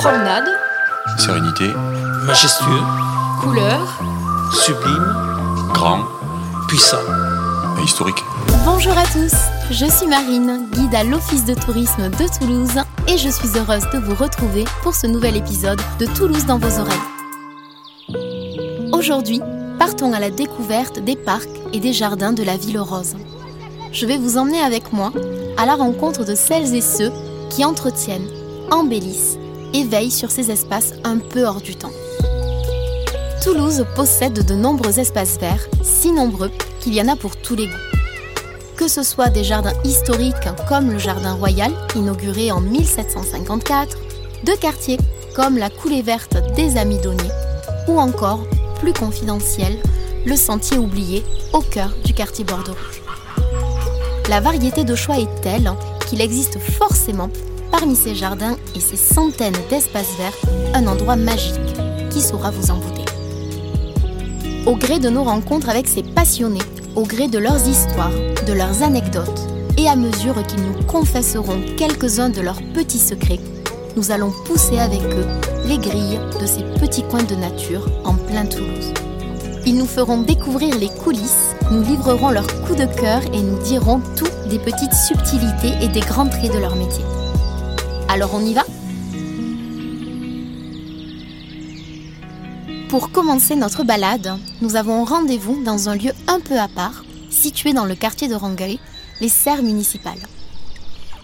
Promenade, Sérénité, majestueux, couleur, sublime, grand puissant. et historique. Bonjour à tous, je suis Marine, guide à l'Office de tourisme de Toulouse et je suis heureuse de vous retrouver pour ce nouvel épisode de Toulouse dans vos oreilles. Aujourd'hui, partons à la découverte des parcs et des jardins de la ville rose. Je vais vous emmener avec moi à la rencontre de celles et ceux qui entretiennent, embellissent et veillent sur ces espaces un peu hors du temps. Toulouse possède de nombreux espaces verts, si nombreux qu'il y en a pour tous les goûts. Que ce soit des jardins historiques comme le Jardin Royal, inauguré en 1754, de quartiers comme la coulée verte des Amis Donniers, ou encore, plus confidentiel, le sentier oublié au cœur du quartier Bordeaux. La variété de choix est telle qu'il existe forcément, parmi ces jardins et ces centaines d'espaces verts, un endroit magique qui saura vous embouter. Au gré de nos rencontres avec ces passionnés, au gré de leurs histoires, de leurs anecdotes, et à mesure qu'ils nous confesseront quelques-uns de leurs petits secrets, nous allons pousser avec eux les grilles de ces petits coins de nature en plein Toulouse. Ils nous feront découvrir les coulisses, nous livreront leurs coups de cœur et nous diront tout des petites subtilités et des grands traits de leur métier. Alors on y va? Pour commencer notre balade, nous avons rendez-vous dans un lieu un peu à part, situé dans le quartier de Rangueil, les serres municipales.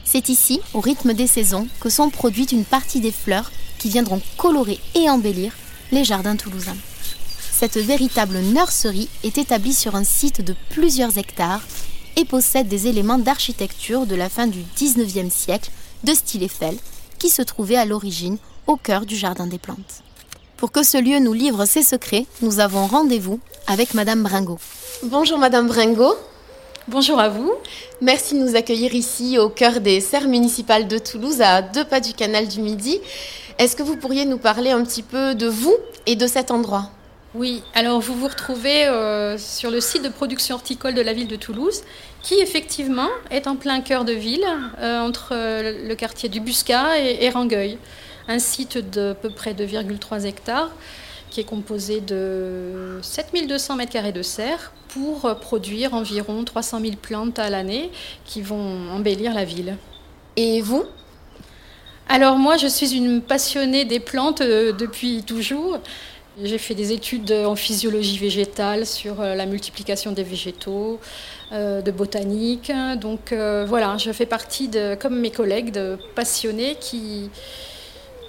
C'est ici, au rythme des saisons, que sont produites une partie des fleurs qui viendront colorer et embellir les jardins toulousains. Cette véritable nurserie est établie sur un site de plusieurs hectares et possède des éléments d'architecture de la fin du 19e siècle de style Eiffel qui se trouvait à l'origine au cœur du Jardin des Plantes. Pour que ce lieu nous livre ses secrets, nous avons rendez-vous avec Madame Bringot. Bonjour Madame Bringot, Bonjour à vous. merci de nous accueillir ici au cœur des serres municipales de Toulouse, à deux pas du canal du Midi. Est-ce que vous pourriez nous parler un petit peu de vous et de cet endroit? Oui, alors vous vous retrouvez euh, sur le site de production horticole de la ville de Toulouse, qui effectivement est en plein cœur de ville, euh, entre euh, le quartier du Buscat et, et Rangueil. Un site de peu près 2,3 hectares qui est composé de 7200 m2 de serre pour produire environ 300 000 plantes à l'année qui vont embellir la ville. Et vous? Alors moi, je suis une passionnée des plantes depuis toujours. J'ai fait des études en physiologie végétale sur euh, la multiplication des végétaux, euh, de botanique. Donc euh, voilà, je fais partie, de, comme mes collègues, de passionnés qui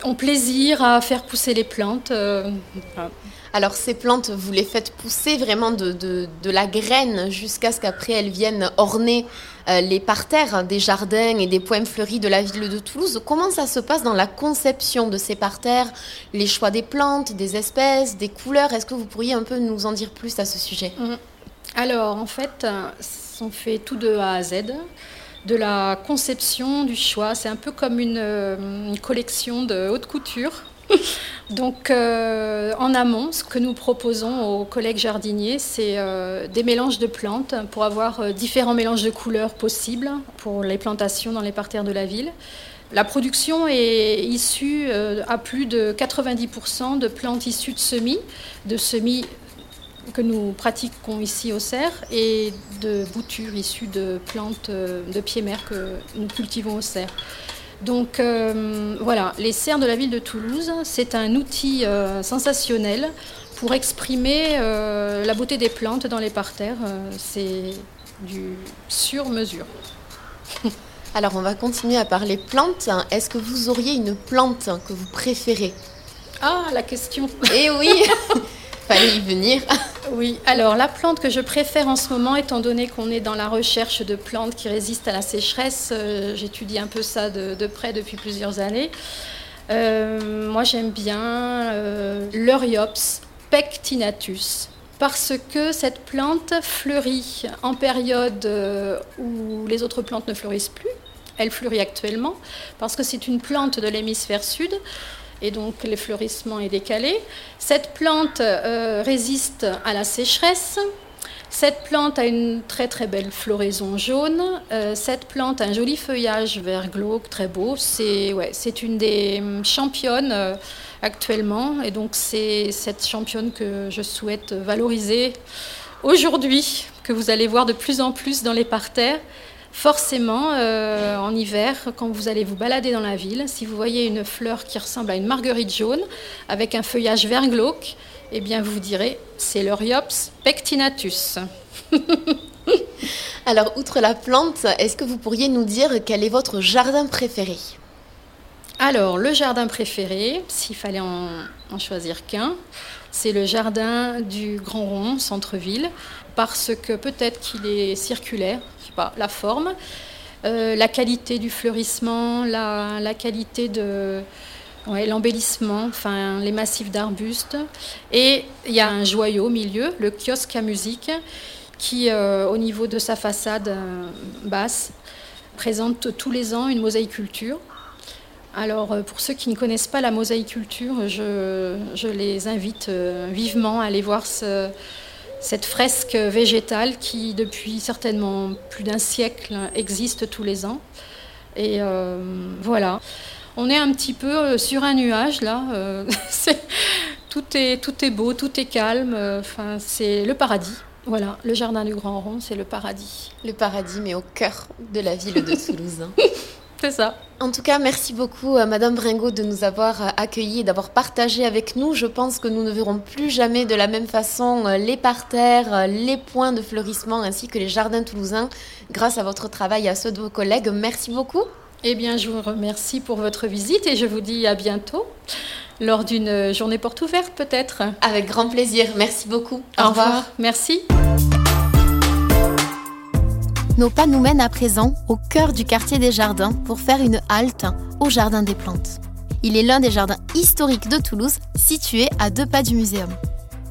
ont plaisir à faire pousser les plantes. voilà. Alors ces plantes, vous les faites pousser vraiment de, la graine jusqu'à ce qu'après elles viennent orner euh, les parterres des jardins et des poèmes fleuris de la ville de Toulouse. Comment ça se passe dans la conception de ces parterres Les choix des plantes, des espèces, des couleurs? Est-ce que vous pourriez un peu nous en dire plus à ce sujet? Alors, en fait, euh, on fait tout de A à Z. De la conception, du choix. C'est un peu comme une, euh, une collection de haute couture. Donc, euh, en amont, ce que nous proposons aux collègues jardiniers, c'est euh, des mélanges de plantes pour avoir euh, différents mélanges de couleurs possibles pour les plantations dans les parterres de la ville. La production est issue à plus de 90% de plantes issues de semis, de semis que nous pratiquons ici au Cerf et de boutures issues de plantes de pied-mer que nous cultivons au Cerf. Donc euh, voilà, les serres de la ville de Toulouse, c'est un outil euh, sensationnel pour exprimer euh, la beauté des plantes dans les parterres. C'est du sur-mesure. Alors on va continuer à parler plantes. Est-ce que vous auriez une plante que vous préférez? Ah, la question Eh oui Fallait y venir. Oui, alors la plante que je préfère en ce moment, étant donné qu'on est dans la recherche de plantes qui résistent à la sécheresse, euh, j'étudie un peu ça de, près depuis plusieurs années. Euh, moi, j'aime bien euh, l'Euriops pectinatus. Parce que cette plante fleurit en période euh, où les autres plantes ne fleurissent plus. Elle fleurit actuellement parce que c'est une plante de l'hémisphère sud et donc le fleurissement est décalé. Cette plante euh, résiste à la sécheresse. Cette plante a une très très belle floraison jaune. Euh, cette plante a un joli feuillage vert glauque, très beau. C'est ouais, une des championnes euh, actuellement, et donc c'est cette championne que je souhaite valoriser aujourd'hui, que vous allez voir de plus en plus dans les parterres. Forcément, euh, en hiver, quand vous allez vous balader dans la ville, si vous voyez une fleur qui ressemble à une marguerite jaune avec un feuillage vert glauque, eh bien vous direz c'est l'Euriops pectinatus. Alors, outre la plante, est-ce que vous pourriez nous dire quel est votre jardin préféré? Alors, le jardin préféré, s'il fallait en, en choisir qu'un, c'est le jardin du Grand Rond, centre-ville, parce que peut-être qu'il est circulaire, la forme, euh, la qualité du fleurissement, la, qualité de l'embellissement, enfin les massifs d'arbustes. Et il y a un joyau au milieu, le kiosque à musique, qui, euh, au niveau de sa façade euh, basse, présente tous les ans une mosaïculture. Alors, pour ceux qui ne connaissent pas la mosaïculture, je, les invite vivement à aller voir ce- cette fresque végétale qui, depuis certainement plus d'un siècle, existe tous les ans. Et euh, voilà. On est un petit peu euh, sur un nuage, là. euh, tout, est, tout est beau, tout est calme. Enfin, c'est le paradis. Voilà, le jardin du Grand Rond, c'est le paradis. Le paradis, mais au cœur de la ville de Toulouse. C'est ça. En tout cas, merci beaucoup à Madame Bringot de nous avoir euh, accueillis et d'avoir partagé avec nous. Je pense que nous ne verrons plus jamais de la même façon euh, les parterres, euh, les points de fleurissement ainsi que les jardins toulousains grâce à votre travail et à ceux de vos collègues. Merci beaucoup. Eh bien, je vous remercie pour votre visite et je vous dis à bientôt lors d'une journée porte ouverte peut-être. Avec grand plaisir. Merci beaucoup. Au revoir. Merci. Nos pas nous mènent à présent au cœur du quartier des jardins pour faire une halte au Jardin des Plantes. Il est l'un des jardins historiques de Toulouse, situé à deux pas du muséum.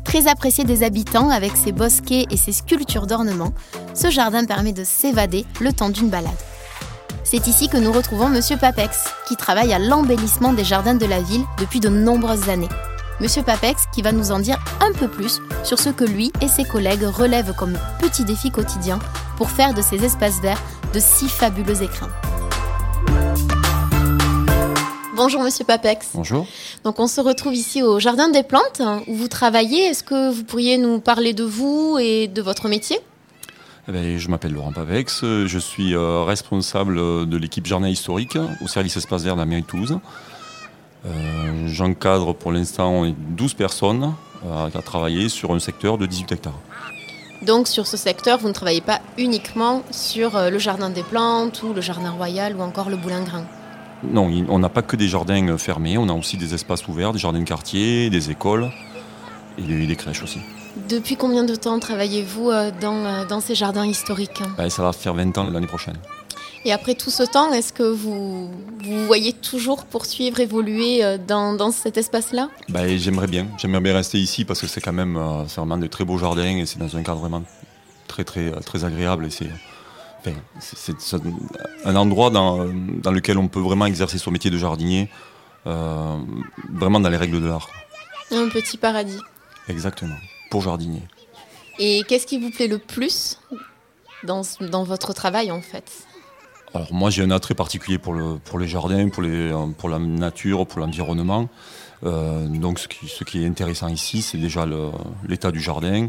Très apprécié des habitants avec ses bosquets et ses sculptures d'ornement, ce jardin permet de s'évader le temps d'une balade. C'est ici que nous retrouvons Monsieur Papex, qui travaille à l'embellissement des jardins de la ville depuis de nombreuses années. Monsieur Papex qui va nous en dire un peu plus sur ce que lui et ses collègues relèvent comme petit défi quotidien pour faire de ces espaces verts de si fabuleux écrins. Bonjour Monsieur Papex. Bonjour. Donc on se retrouve ici au Jardin des Plantes où vous travaillez. Est-ce que vous pourriez nous parler de vous et de votre métier? Eh je m'appelle Laurent Pavex, euh, je suis euh, responsable de l'équipe Jardin historique au service espace vert de la mairie de Toulouse. Euh, J'encadre pour l'instant 12 personnes euh, à travailler sur un secteur de 18 hectares. Donc sur ce secteur, vous ne travaillez pas uniquement sur euh, le Jardin des Plantes ou le Jardin Royal ou encore le Boulingrin. Non, on n'a pas que des jardins euh, fermés, on a aussi des espaces ouverts, des jardins de quartier, des écoles et des, crèches aussi. Depuis combien de temps travaillez-vous dans, euh, dans ces jardins historiques? Ben, ça va faire 20 ans l'année prochaine. Et après tout ce temps, est-ce que vous vous voyez toujours poursuivre, évoluer euh, dans, dans cet espace-là? Ben, J'aimerais bien, j'aimerais bien rester ici parce que c'est quand même euh, c'est vraiment de très beaux jardins et c'est dans un cadre vraiment très très très agréable et c'est enfin, c'est- un endroit dans, dans lequel on peut vraiment exercer son métier de jardinier euh, vraiment dans les règles de l'art. Un petit paradis. Exactement, pour jardinier. Et qu'est-ce qui vous plaît le plus dans, dans votre travail en fait? Alors moi j'ai un attrait particulier pour le pour les jardins, pour les pour la nature, pour l'environnement. Euh, donc ce qui ce qui est intéressant ici, c'est déjà l'état du jardin,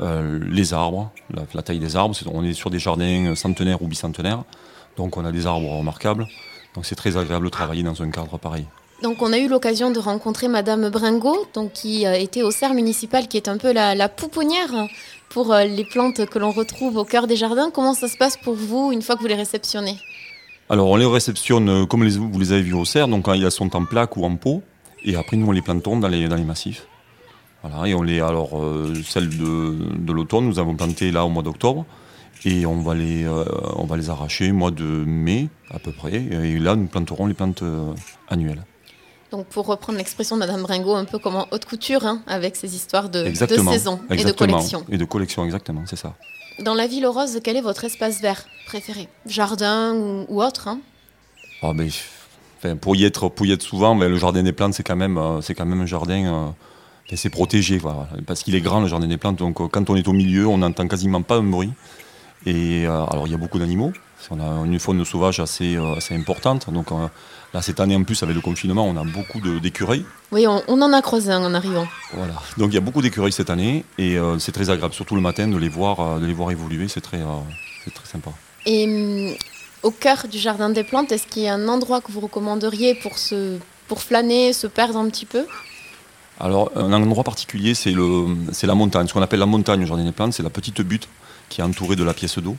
euh, les arbres, la, taille des arbres. On est sur des jardins centenaires ou bicentenaires, donc on a des arbres remarquables. Donc c'est très agréable de travailler dans un cadre pareil. Donc on a eu l'occasion de rencontrer Madame Bringot, donc qui euh, était au cerf municipal, qui est un peu la pouponnière pour euh, les plantes que l'on retrouve au cœur des jardins. Comment ça se passe pour vous une fois que vous les réceptionnez? Alors on les réceptionne euh, comme vous les avez vus au cerf, donc elles sont en plaque ou en pot, et après nous on les plantons dans les, massifs. Voilà, et on les alors euh, celles de, l'automne, nous avons planté là au mois d'octobre, et on va les on va les arracher au mois de mai à peu près, et là nous planterons les plantes annuelles. Donc pour reprendre l'expression de Madame Bringot, un peu comme en haute couture, hein, avec ces histoires de, de saison et de collection. Et de collection, exactement, c'est ça. Dans la ville rose, quel est votre espace vert préféré? Jardin ou, ou autre hein? Ah, ben, enfin, pour y être pour y être souvent, ben, le jardin des plantes c'est quand même euh, c'est quand même un jardin euh, Et c'est protégé, voilà, parce qu'il est grand le jardin des plantes. Donc euh, quand on est au milieu, on n'entend quasiment pas un bruit. Et euh, alors il y a beaucoup d'animaux. On a une faune sauvage assez, euh, assez importante. Donc euh, là cette année en plus avec le confinement, on a beaucoup d'écureuils. Oui, on, on en a croisé un en arrivant. Voilà. Donc il y a beaucoup d'écureuils cette année et euh, c'est très agréable, surtout le matin, de les voir, de les voir évoluer. C'est très, euh, très sympa. Et hum, au cœur du jardin des plantes, est-ce qu'il y a un endroit que vous recommanderiez pour, se, pour flâner, se perdre un petit peu? Alors, un endroit particulier, c'est la montagne. Ce qu'on appelle la montagne au jardin des plantes, c'est la petite butte qui est entourée de la pièce d'eau.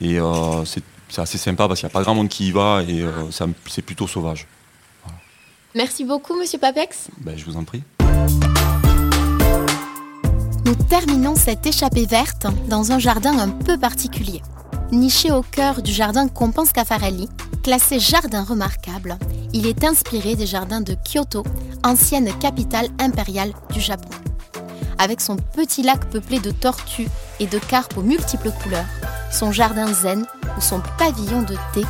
Et euh, c'est, c'est assez sympa parce qu'il n'y a pas grand monde qui y va et euh, c'est plutôt sauvage. Merci beaucoup, monsieur Papex. Ben, je vous en prie. Nous terminons cette échappée verte dans un jardin un peu particulier. Niché au cœur du jardin Compense Caffarelli, classé jardin remarquable, il est inspiré des jardins de Kyoto, ancienne capitale impériale du Japon. Avec son petit lac peuplé de tortues et de carpes aux multiples couleurs, son jardin zen ou son pavillon de thé,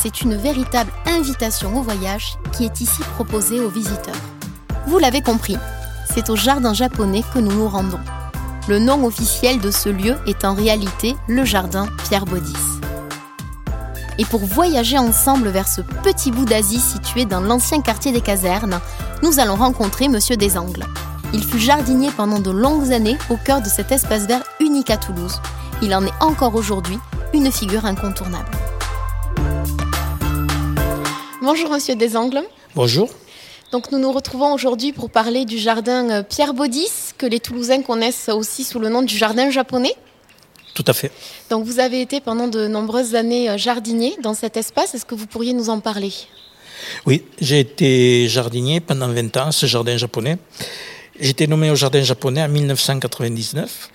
c'est une véritable invitation au voyage qui est ici proposée aux visiteurs. Vous l'avez compris, c'est au jardin japonais que nous nous rendons. Le nom officiel de ce lieu est en réalité le jardin Pierre Baudis. Et pour voyager ensemble vers ce petit bout d'Asie situé dans l'ancien quartier des casernes, nous allons rencontrer Monsieur Desangles. Il fut jardinier pendant de longues années au cœur de cet espace vert unique à Toulouse. Il en est encore aujourd'hui une figure incontournable. Bonjour Monsieur Desangles. Bonjour. Donc nous nous retrouvons aujourd'hui pour parler du jardin euh, Pierre Baudis, que les Toulousains connaissent aussi sous le nom du jardin japonais. Tout à fait. Donc vous avez été pendant de nombreuses années euh, jardinier dans cet espace. Est-ce que vous pourriez nous en parler? Oui, j'ai été jardinier pendant 20 ans, ce jardin japonais. J'ai été nommé au jardin japonais en 1999.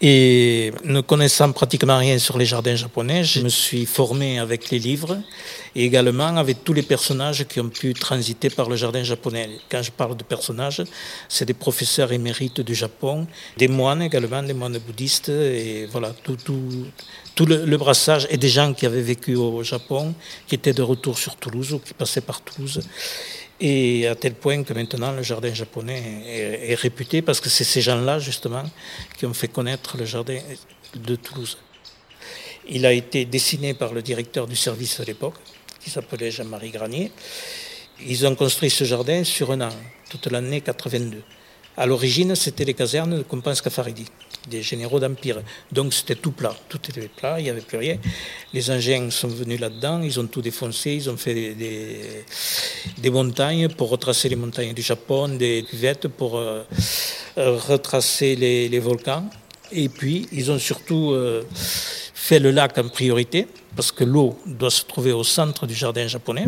Et ne connaissant pratiquement rien sur les jardins japonais, je me suis formé avec les livres et également avec tous les personnages qui ont pu transiter par le jardin japonais. Quand je parle de personnages, c'est des professeurs émérites du Japon, des moines également, des moines bouddhistes, et voilà, tout, tout, tout le, le brassage et des gens qui avaient vécu au Japon, qui étaient de retour sur Toulouse ou qui passaient par Toulouse. Et à tel point que maintenant le jardin japonais est, réputé parce que c'est ces gens-là justement qui ont fait connaître le jardin de Toulouse. Il a été dessiné par le directeur du service à l'époque, qui s'appelait Jean-Marie Granier. Ils ont construit ce jardin sur un an, toute l'année 82. À l'origine, c'était les casernes de Compense Caffaridi, des généraux d'Empire. Donc c'était tout plat, tout était plat, il n'y avait plus rien. Les engins sont venus là-dedans, ils ont tout défoncé, ils ont fait des, des, montagnes pour retracer les montagnes du Japon, des cuvettes pour euh, retracer les, les, volcans. Et puis, ils ont surtout euh, fait le lac en priorité, parce que l'eau doit se trouver au centre du jardin japonais.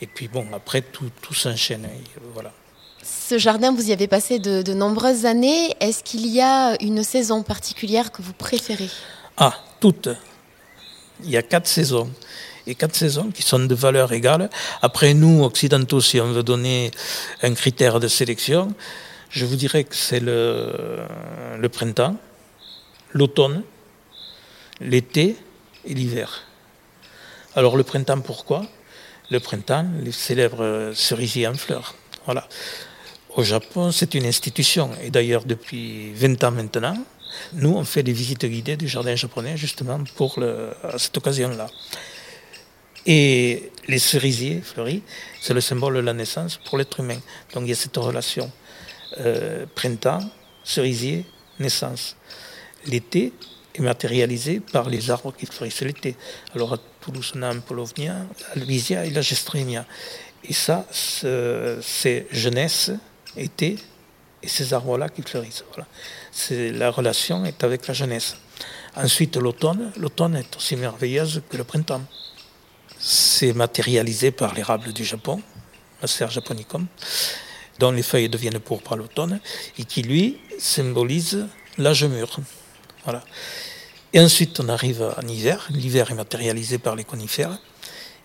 Et puis, bon, après, tout, tout s'enchaîne. Voilà. Ce jardin, vous y avez passé de, nombreuses années. Est-ce qu'il y a une saison particulière que vous préférez? Ah, toutes. Il y a quatre saisons. Et quatre saisons qui sont de valeur égale. Après, nous, occidentaux, si on veut donner un critère de sélection, je vous dirais que c'est le, le printemps, l'automne, l'été et l'hiver. Alors le printemps, pourquoi? Le printemps, les célèbres cerisiers en fleurs. Voilà. Au Japon, c'est une institution. Et d'ailleurs, depuis 20 ans maintenant, nous, on fait des visites guidées du jardin japonais justement pour à cette occasion-là. Et les cerisiers fleuris, c'est le symbole de la naissance pour l'être humain. Donc il y a cette relation euh, printemps, cerisier, naissance. L'été est matérialisé par les arbres qui fleurissent l'été. Alors à Toulouse, on a un polovnia, la Louisia et la gestrémia. Et ça, c'est jeunesse, été, et ces arbres-là qui fleurissent. Voilà. La relation est avec la jeunesse. Ensuite, l'automne. L'automne est aussi merveilleuse que le printemps. C'est matérialisé par l'érable du Japon, Macer japonicum, dont les feuilles deviennent pourpres à l'automne, et qui, lui, symbolise l'âge mûr. Voilà. Et ensuite, on arrive en hiver. L'hiver est matérialisé par les conifères,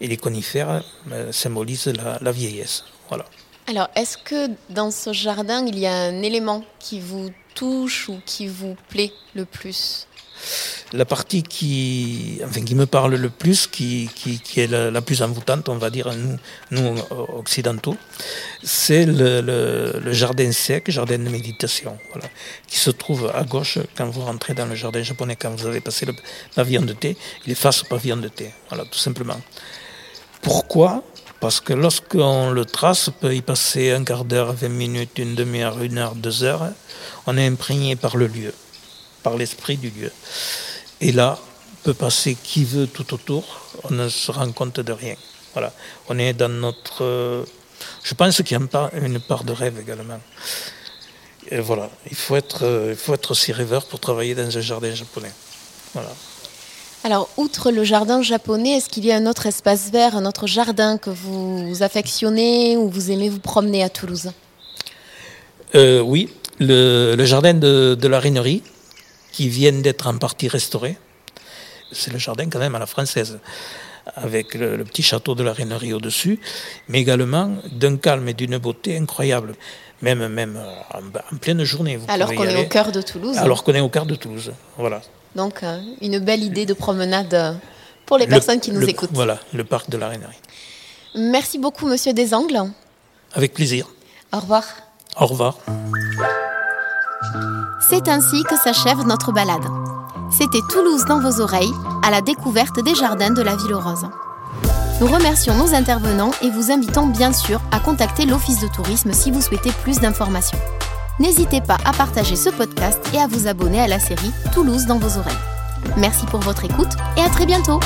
et les conifères euh, symbolisent la, la vieillesse. Voilà. Alors, est-ce que dans ce jardin, il y a un élément qui vous touche ou qui vous plaît le plus? La partie qui, me parle le plus, qui, est la, plus envoûtante, on va dire, nous, occidentaux, c'est le, jardin sec, jardin de méditation, qui se trouve à gauche quand vous rentrez dans le jardin japonais, quand vous avez passé le pavillon de thé, il est face au pavillon de thé, voilà, tout simplement. Pourquoi? Parce que lorsqu'on le trace, on peut y passer un quart d'heure, 20 minutes, une demi-heure, une heure, deux heures. On est imprégné par le lieu, par l'esprit du lieu. Et là, peut passer qui veut tout autour, on ne se rend compte de rien. Voilà. On est dans notre. Je pense qu'il y a une part de rêve également. Et voilà. Il faut être, il faut être aussi rêveur pour travailler dans un jardin japonais. Voilà. Alors, outre le jardin japonais, est-ce qu'il y a un autre espace vert, un autre jardin que vous affectionnez ou vous aimez vous promener à Toulouse? Euh, Oui, le, le, jardin de, de la Rinerie, qui vient d'être en partie restauré. C'est le jardin quand même à la française, avec le, le petit château de la Rinerie au-dessus, mais également d'un calme et d'une beauté incroyable. Même, même en, en pleine journée. Vous alors qu'on est au cœur de Toulouse. Alors qu'on est au cœur de Toulouse, voilà. Donc, euh, une belle idée de promenade pour les personnes qui nous le, écoutent. Voilà, le parc de la Rainerie. Merci beaucoup, Monsieur Desangles. Avec plaisir. Au revoir. Au revoir. C'est ainsi que s'achève notre balade. C'était Toulouse dans vos oreilles, à la découverte des jardins de la Ville Rose. Nous remercions nos intervenants et vous invitons bien sûr à contacter l'Office de tourisme si vous souhaitez plus d'informations. N'hésitez pas à partager ce podcast et à vous abonner à la série Toulouse dans vos oreilles. Merci pour votre écoute et à très bientôt